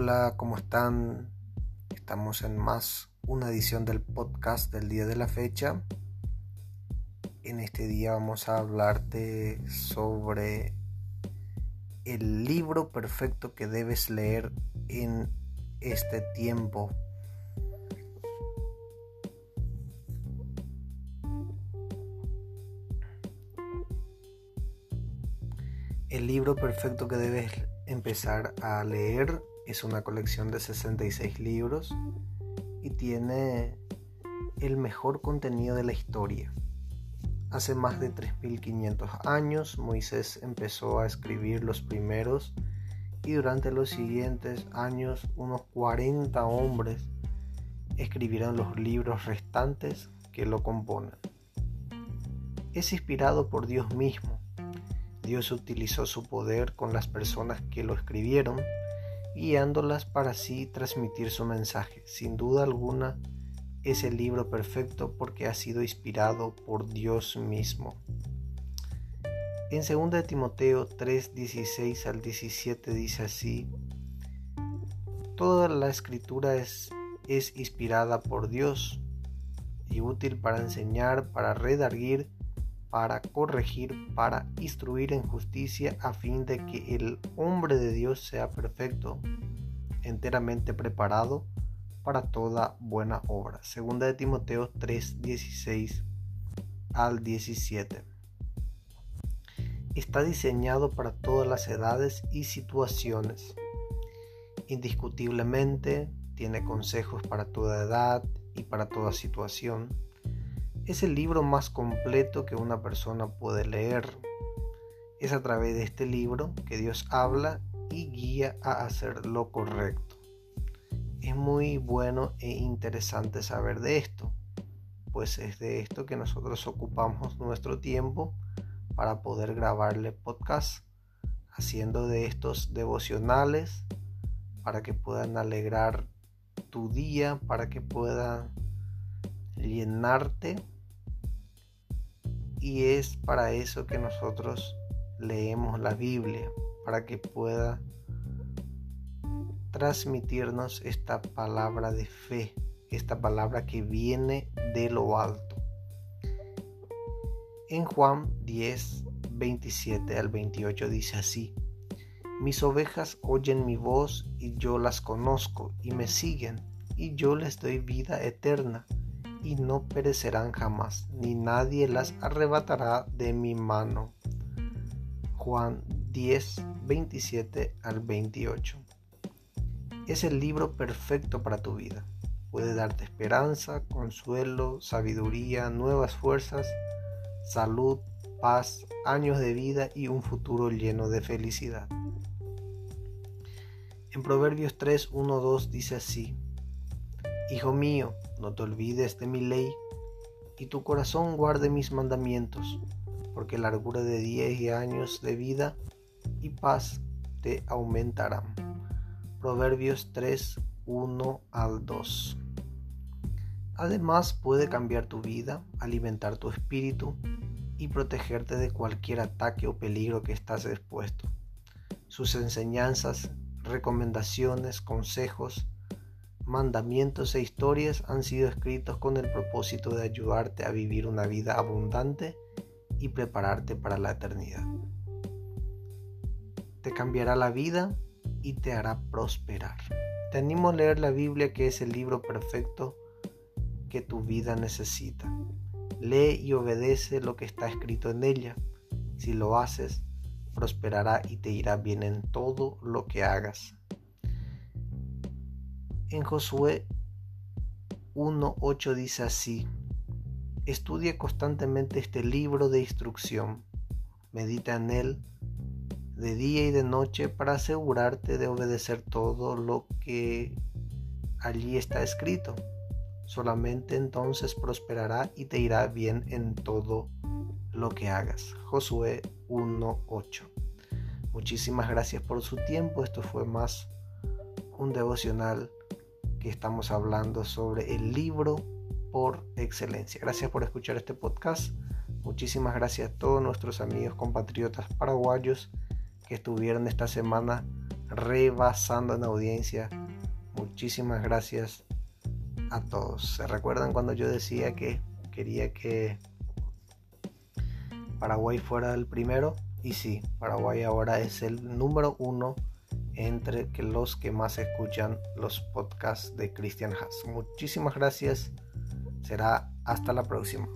Hola, ¿cómo están? Estamos en más una edición del podcast del día de la fecha. En este día vamos a hablarte sobre el libro perfecto que debes leer en este tiempo. El libro perfecto que debes empezar a leer es una colección de 66 libros y tiene el mejor contenido de la historia. Hace más de 3.500 años Moisés empezó a escribir los primeros y durante los siguientes años unos 40 hombres escribieron los libros restantes que lo componen. Es inspirado por Dios mismo. Dios utilizó su poder con las personas que lo escribieron guiándolas para así transmitir su mensaje. Sin duda alguna, es el libro perfecto porque ha sido inspirado por Dios mismo. En 2 Timoteo 3, 16 al 17 dice así, Toda la escritura es, es inspirada por Dios y útil para enseñar, para redarguir, para corregir, para instruir en justicia, a fin de que el hombre de Dios sea perfecto, enteramente preparado para toda buena obra. Segunda de Timoteo 3, 16 al 17. Está diseñado para todas las edades y situaciones. Indiscutiblemente tiene consejos para toda edad y para toda situación es el libro más completo que una persona puede leer. Es a través de este libro que Dios habla y guía a hacer lo correcto. Es muy bueno e interesante saber de esto, pues es de esto que nosotros ocupamos nuestro tiempo para poder grabarle podcast, haciendo de estos devocionales para que puedan alegrar tu día, para que puedan llenarte y es para eso que nosotros leemos la Biblia, para que pueda transmitirnos esta palabra de fe, esta palabra que viene de lo alto. En Juan 10, 27 al 28 dice así, mis ovejas oyen mi voz y yo las conozco y me siguen y yo les doy vida eterna y no perecerán jamás, ni nadie las arrebatará de mi mano. Juan 10, 27 al 28. Es el libro perfecto para tu vida. Puede darte esperanza, consuelo, sabiduría, nuevas fuerzas, salud, paz, años de vida y un futuro lleno de felicidad. En Proverbios 3, 1, 2 dice así, Hijo mío, no te olvides de mi ley, y tu corazón guarde mis mandamientos, porque largura de días y años de vida y paz te aumentarán. Proverbios 3, 1 al 2. Además puede cambiar tu vida, alimentar tu espíritu y protegerte de cualquier ataque o peligro que estás expuesto. Sus enseñanzas, recomendaciones, consejos, mandamientos e historias han sido escritos con el propósito de ayudarte a vivir una vida abundante y prepararte para la eternidad. Te cambiará la vida y te hará prosperar. Te animo a leer la Biblia que es el libro perfecto que tu vida necesita. Lee y obedece lo que está escrito en ella. Si lo haces, prosperará y te irá bien en todo lo que hagas. En Josué 1.8 dice así, estudia constantemente este libro de instrucción, medita en él de día y de noche para asegurarte de obedecer todo lo que allí está escrito. Solamente entonces prosperará y te irá bien en todo lo que hagas. Josué 1.8. Muchísimas gracias por su tiempo. Esto fue más un devocional que estamos hablando sobre el libro por excelencia. Gracias por escuchar este podcast. Muchísimas gracias a todos nuestros amigos compatriotas paraguayos que estuvieron esta semana rebasando en audiencia. Muchísimas gracias a todos. ¿Se recuerdan cuando yo decía que quería que Paraguay fuera el primero? Y sí, Paraguay ahora es el número uno entre los que más escuchan los podcasts de Christian Haas. Muchísimas gracias. Será hasta la próxima.